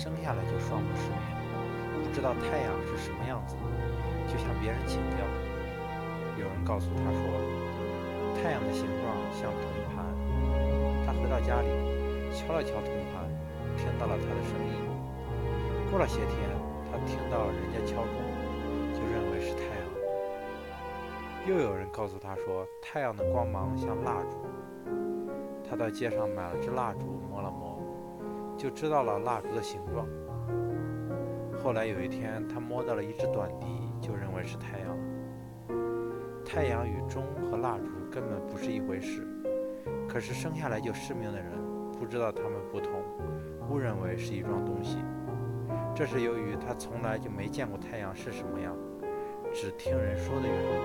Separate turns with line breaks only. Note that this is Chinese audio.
生下来就双目失明，不知道太阳是什么样子，就向别人请教。有人告诉他说，太阳的形状像铜盘。他回到家里，敲了敲铜盘，听到了他的声音。过了些天，他听到人家敲钟，就认为是太阳。又有人告诉他说，太阳的光芒像蜡烛。他到街上买了支蜡烛，摸了摸，就知道了蜡烛的形状。后来有一天，他摸到了一只短笛，就认为是太阳。太阳与钟和蜡烛根本不是一回事，可是生下来就失明的人不知道它们不同，误认为是一桩东西。这是由于他从来就没见过太阳是什么样，只听人说的缘故。